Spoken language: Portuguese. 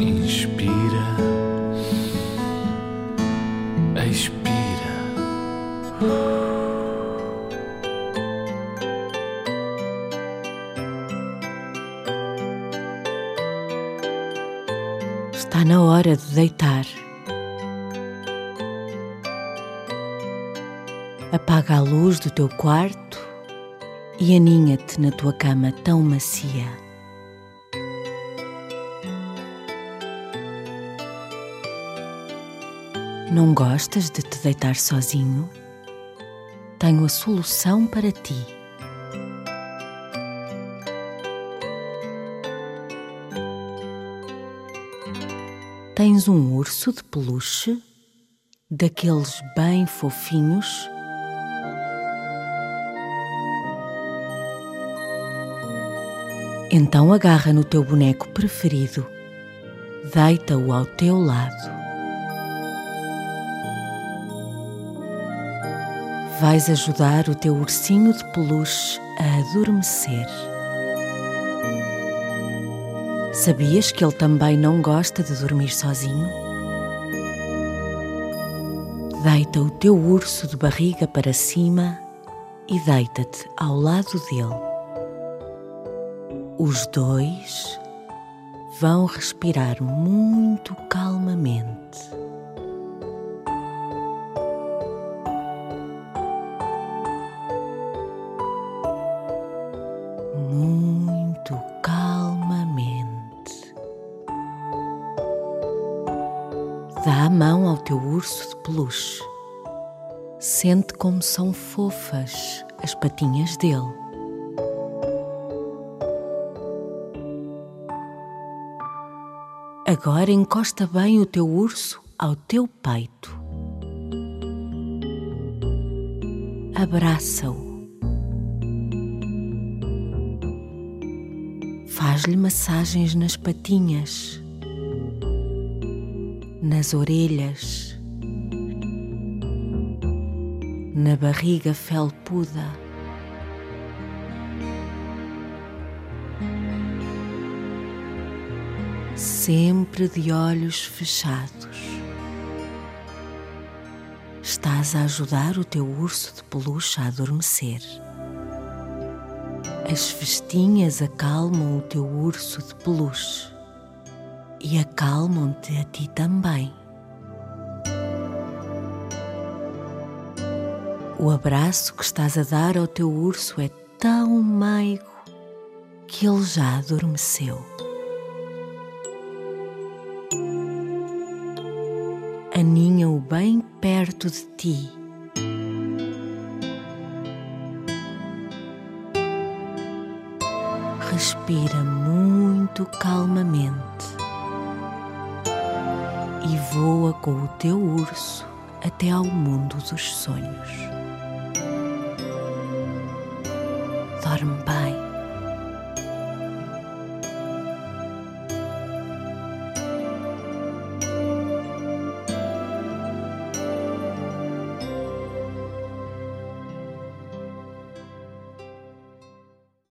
Inspira, expira. Está na hora de deitar. Apaga a luz do teu quarto e aninha-te na tua cama tão macia. Não gostas de te deitar sozinho? Tenho a solução para ti. Tens um urso de peluche, daqueles bem fofinhos. Então agarra no teu boneco preferido, deita-o ao teu lado. Vais ajudar o teu ursinho de peluche a adormecer. Sabias que ele também não gosta de dormir sozinho? Deita o teu urso de barriga para cima e deita-te ao lado dele. Os dois vão respirar muito calmamente. Dá a mão ao teu urso de peluche. Sente como são fofas as patinhas dele. Agora encosta bem o teu urso ao teu peito. Abraça-o. Faz-lhe massagens nas patinhas, nas orelhas, na barriga felpuda. sempre de olhos fechados. Estás a ajudar o teu urso de peluche a adormecer. As festinhas acalmam o teu urso de peluche e acalmam-te a ti também. O abraço que estás a dar ao teu urso é tão meigo que ele já adormeceu. aninha-o bem perto de ti. Respira muito calmamente voa com o teu urso até ao mundo dos sonhos. Dorme bem.